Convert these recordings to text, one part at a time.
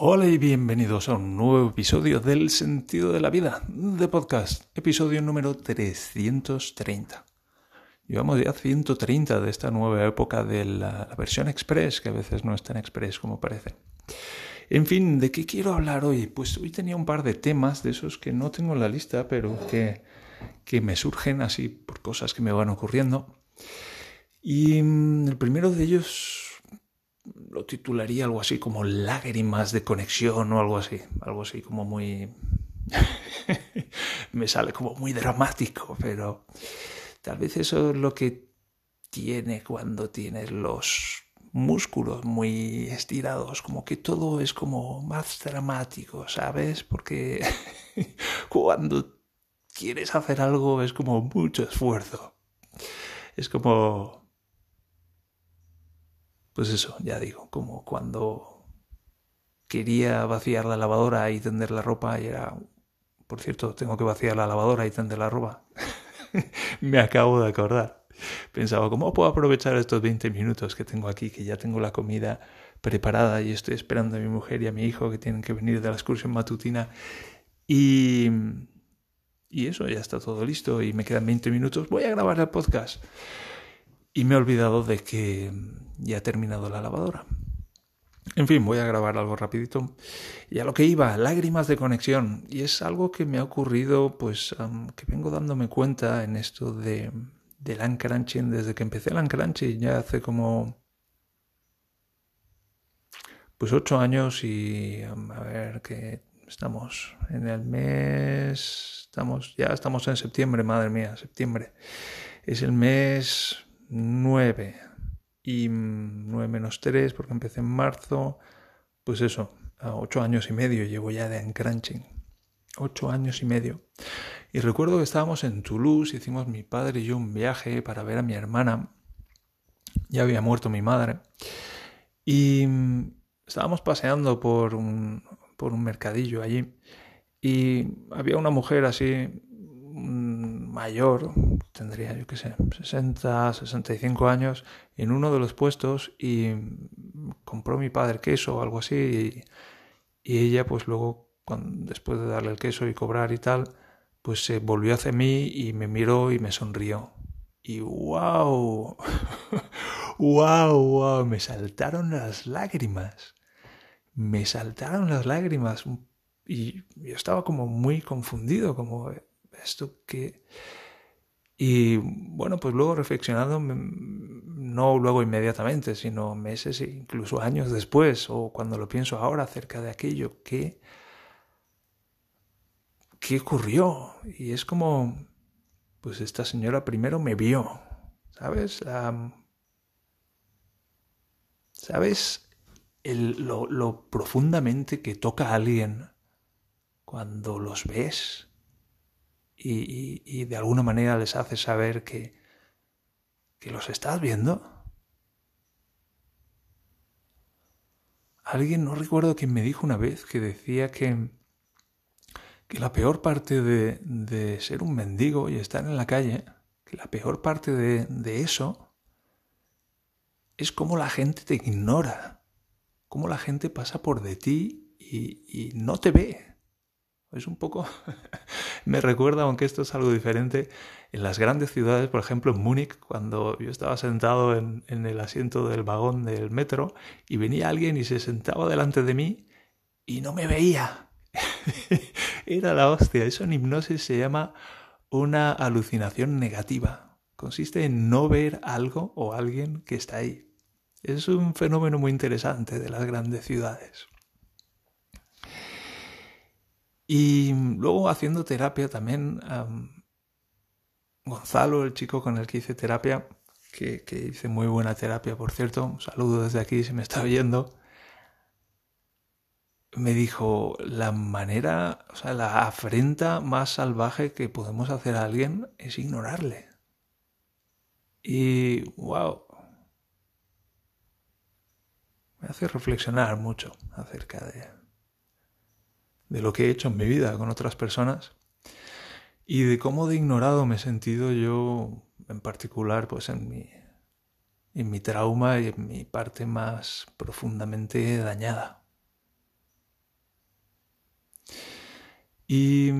Hola y bienvenidos a un nuevo episodio del Sentido de la Vida de podcast, episodio número 330. Llevamos ya 130 de esta nueva época de la, versión express, que a veces no es tan express como parece. En fin, ¿de qué quiero hablar hoy? Pues hoy tenía un par de temas de esos que no tengo en la lista, pero que, que me surgen así por cosas que me van ocurriendo. Y mm, el primero de ellos lo titularía algo así como lágrimas de conexión o algo así, algo así como muy... me sale como muy dramático, pero tal vez eso es lo que tiene cuando tienes los músculos muy estirados, como que todo es como más dramático, ¿sabes? Porque cuando quieres hacer algo es como mucho esfuerzo. Es como pues eso, ya digo, como cuando quería vaciar la lavadora y tender la ropa y era, por cierto, tengo que vaciar la lavadora y tender la ropa. Me acabo de acordar. Pensaba, ¿cómo puedo aprovechar estos 20 minutos que tengo aquí, que ya tengo la comida preparada y estoy esperando a mi mujer y a mi hijo que tienen que venir de la excursión matutina? Y, y eso, ya está todo listo y me quedan 20 minutos. Voy a grabar el podcast. Y me he olvidado de que ya he terminado la lavadora. En fin, voy a grabar algo rapidito. Y a lo que iba, lágrimas de conexión. Y es algo que me ha ocurrido, pues, que vengo dándome cuenta en esto de, del Uncrunching desde que empecé el Uncrunching, ya hace como... Pues ocho años y a ver que estamos en el mes... Estamos, ya estamos en septiembre, madre mía, septiembre. Es el mes 9 y 9 menos 3 porque empecé en marzo, pues eso, a 8 años y medio llevo ya de Uncrunching. 8 años y medio. Y recuerdo que estábamos en Toulouse, hicimos mi padre y yo un viaje para ver a mi hermana. Ya había muerto mi madre. Y estábamos paseando por un, por un mercadillo allí. Y había una mujer así mayor, tendría yo qué sé, 60, 65 años, en uno de los puestos y compró mi padre queso o algo así y, ella pues luego, cuando, después de darle el queso y cobrar y tal, pues se volvió hacia mí y me miró y me sonrió. Y wow, wow, wow, me saltaron las lágrimas. Me saltaron las lágrimas. Y yo estaba como muy confundido, como esto que... Y bueno, pues luego reflexionando, no luego inmediatamente, sino meses e incluso años después, o cuando lo pienso ahora acerca de aquello, ¿qué, qué ocurrió? Y es como, pues esta señora primero me vio, ¿sabes? ¿Sabes lo, lo profundamente que toca a alguien cuando los ves? Y, de alguna manera les hace saber que, que los estás viendo. Alguien, no recuerdo quién me dijo una vez, que decía que, que la peor parte de, de, ser un mendigo y estar en la calle, que la peor parte de, de eso es cómo la gente te ignora, cómo la gente pasa por de ti y, y no te ve. Es un poco, me recuerda, aunque esto es algo diferente, en las grandes ciudades, por ejemplo en Múnich, cuando yo estaba sentado en, en, el asiento del vagón del metro y venía alguien y se sentaba delante de mí y no me veía. Era la hostia. Eso en hipnosis se llama una alucinación negativa. Consiste en no ver algo o alguien que está ahí. Es un fenómeno muy interesante de las grandes ciudades. Y luego haciendo terapia también, Gonzalo, el chico con el que hice terapia, que, que, hice muy buena terapia, por cierto, saludo desde aquí si me está oyendo, me dijo, la manera, o sea, la afrenta más salvaje que podemos hacer a alguien es ignorarle. Y, wow, me hace reflexionar mucho acerca de de lo que he hecho en mi vida con otras personas y de cómo de ignorado me he sentido yo en particular pues en mi en mi trauma y en mi parte más profundamente dañada. Y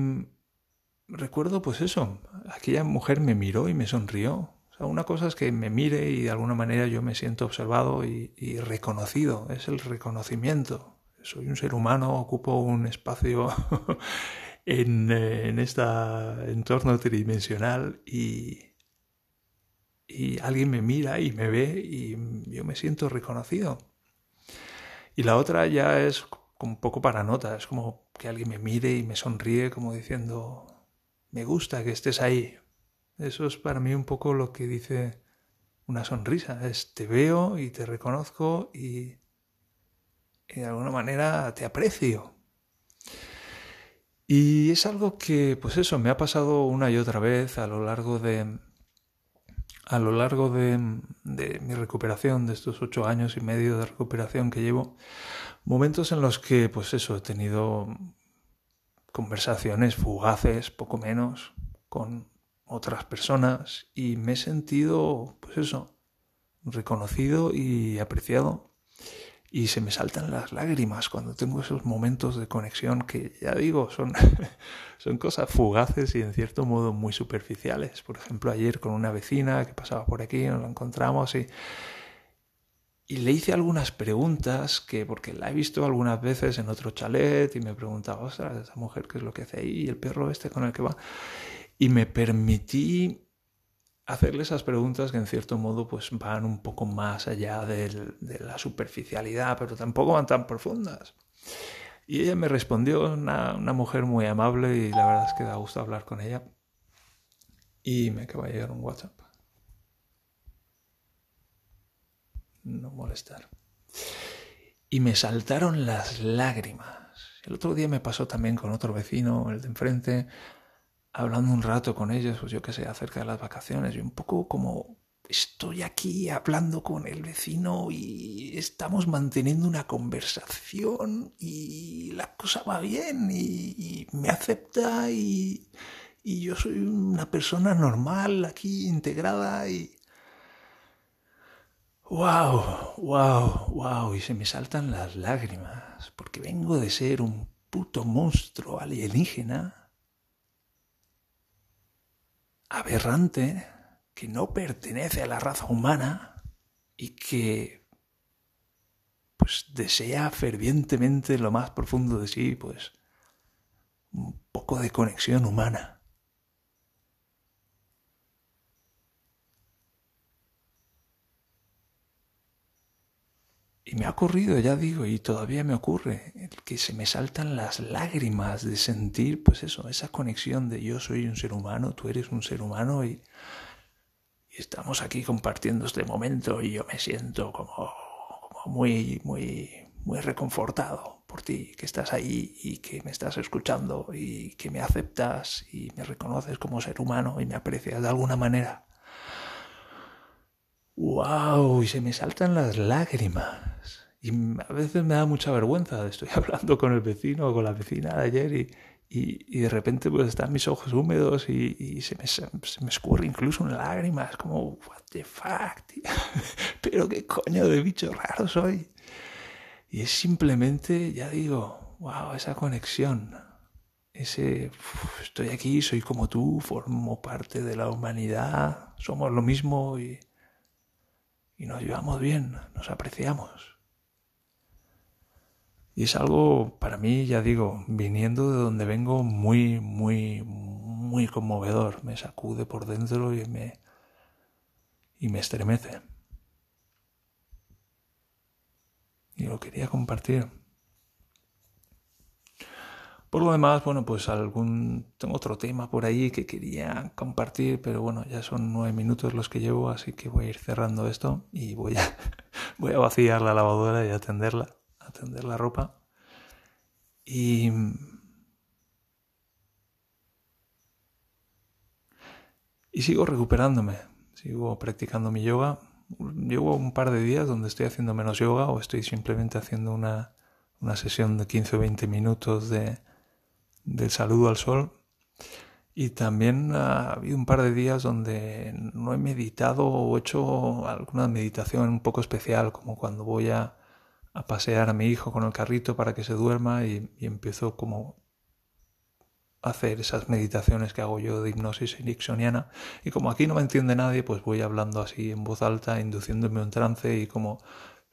recuerdo pues eso, aquella mujer me miró y me sonrió. Una cosa es que me mire y de alguna manera yo me siento observado y reconocido, es el reconocimiento. Soy un ser humano, ocupo un espacio en, en este entorno tridimensional y, y alguien me mira y me ve y yo me siento reconocido. Y la otra ya es un poco para nota, es como que alguien me mire y me sonríe como diciendo, me gusta que estés ahí. Eso es para mí un poco lo que dice una sonrisa, es te veo y te reconozco y de alguna manera te aprecio. Y es algo que, pues eso, me ha pasado una y otra vez a lo largo de, a lo largo de, mi recuperación, de estos ocho años y medio de recuperación que llevo, momentos en los que, pues eso, he tenido conversaciones fugaces, poco menos, con otras personas y me he sentido, pues eso, reconocido y apreciado y se me saltan las lágrimas cuando tengo esos momentos de conexión que ya digo son, son cosas fugaces y en cierto modo muy superficiales. Por ejemplo, ayer con una vecina que pasaba por aquí, nos la encontramos y, y le hice algunas preguntas que, porque la he visto algunas veces en otro chalet y me preguntaba, ostras, esa mujer qué es lo que hace ahí y el perro este con el que va. Y me permití hacerle esas preguntas que en cierto modo pues van un poco más allá de la superficialidad, pero tampoco van tan profundas. Y ella me respondió, una, una, mujer muy amable y la verdad es que da gusto hablar con ella. Y me acaba de llegar un WhatsApp. No molestar. Y me saltaron las lágrimas. El otro día me pasó también con otro vecino, el de enfrente, hablando un rato con ellos, pues yo qué sé, acerca de las vacaciones, y un poco como estoy aquí hablando con el vecino y estamos manteniendo una conversación y la cosa va bien y, me acepta y, y, yo soy una persona normal aquí integrada y... ¡Wow! ¡Wow! ¡Wow! Y se me saltan las lágrimas porque vengo de ser un puto monstruo alienígena aberrante que no pertenece a la raza humana y que pues desea fervientemente lo más profundo de sí, pues un poco de conexión humana. Y me ha ocurrido, ya digo, y todavía me ocurre, que se me saltan las lágrimas de sentir, pues eso, esa conexión de yo soy un ser humano, tú eres un ser humano y, estamos aquí compartiendo este momento y yo me siento como, como muy, muy, muy reconfortado por ti, que estás ahí y que me estás escuchando y que me aceptas y me reconoces como ser humano y me aprecias de alguna manera. ¡Wow! Y se me saltan las lágrimas. Y a veces me da mucha vergüenza. Estoy hablando con el vecino o con la vecina de ayer y, y, de repente pues están mis ojos húmedos y, se, me, se, me, escurre incluso una lágrima. Es como, what the fuck? Pero qué coño de bicho raro soy. Y es simplemente, ya digo, wow, esa conexión. Ese, estoy aquí, soy como tú, formo parte de la humanidad, somos lo mismo y y nos llevamos bien, nos apreciamos. Y es algo, para mí, ya digo, viniendo de donde vengo, muy, muy, muy conmovedor. Me sacude por dentro y me, y me estremece. Y lo quería compartir. Por lo demás, bueno, pues algún tengo otro tema por ahí que quería compartir, pero bueno, ya son nueve minutos los que llevo, así que voy a ir cerrando esto y voy a voy a vaciar la lavadora y atenderla, atender la ropa. Y y sigo recuperándome, sigo practicando mi yoga. Llevo un par de días donde estoy haciendo menos yoga o estoy simplemente haciendo una, una sesión de 15 o 20 minutos de, del saludo al sol. Y también ha habido un par de días donde no he meditado o hecho alguna meditación un poco especial, como cuando voy a, a pasear a mi hijo con el carrito para que se duerma y, empiezo como hacer esas meditaciones que hago yo de hipnosis ericksoniana. Y como aquí no me entiende nadie, pues voy hablando así en voz alta, induciéndome un trance y como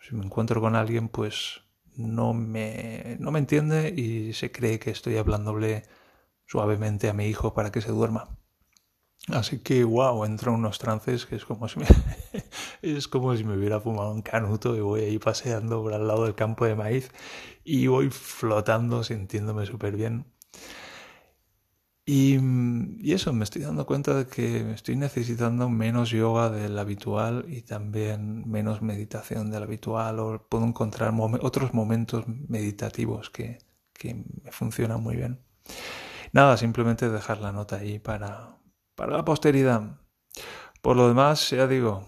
si me encuentro con alguien, pues no me, no me entiende y se cree que estoy hablándole suavemente a mi hijo para que se duerma. Así que, wow, entro en unos trances que es como si me, es como si me hubiera fumado un canuto y voy ahí paseando por al lado del campo de maíz y voy flotando sintiéndome súper bien. Y, y, eso, me estoy dando cuenta de que estoy necesitando menos yoga del habitual y también menos meditación del habitual o puedo encontrar otros momentos meditativos que, que me funcionan muy bien. Nada, simplemente dejar la nota ahí para, para la posteridad. Por lo demás, ya digo,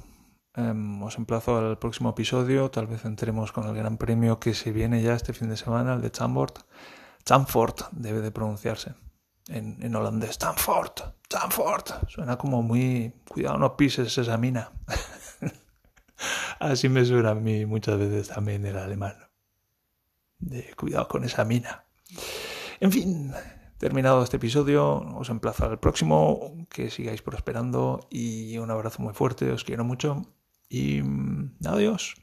em, os emplazo al próximo episodio. Tal vez entremos con el gran premio que se viene ya este fin de semana, el de Chambord. Chamfort debe de pronunciarse en, en holandés. Chamfort, Chamfort. Suena como muy. Cuidado, no pises esa mina. Así me suena a mí muchas veces también el alemán. De cuidado con esa mina. En fin, Terminado este episodio, os emplazo al próximo, que sigáis prosperando y un abrazo muy fuerte, os quiero mucho y mm, adiós.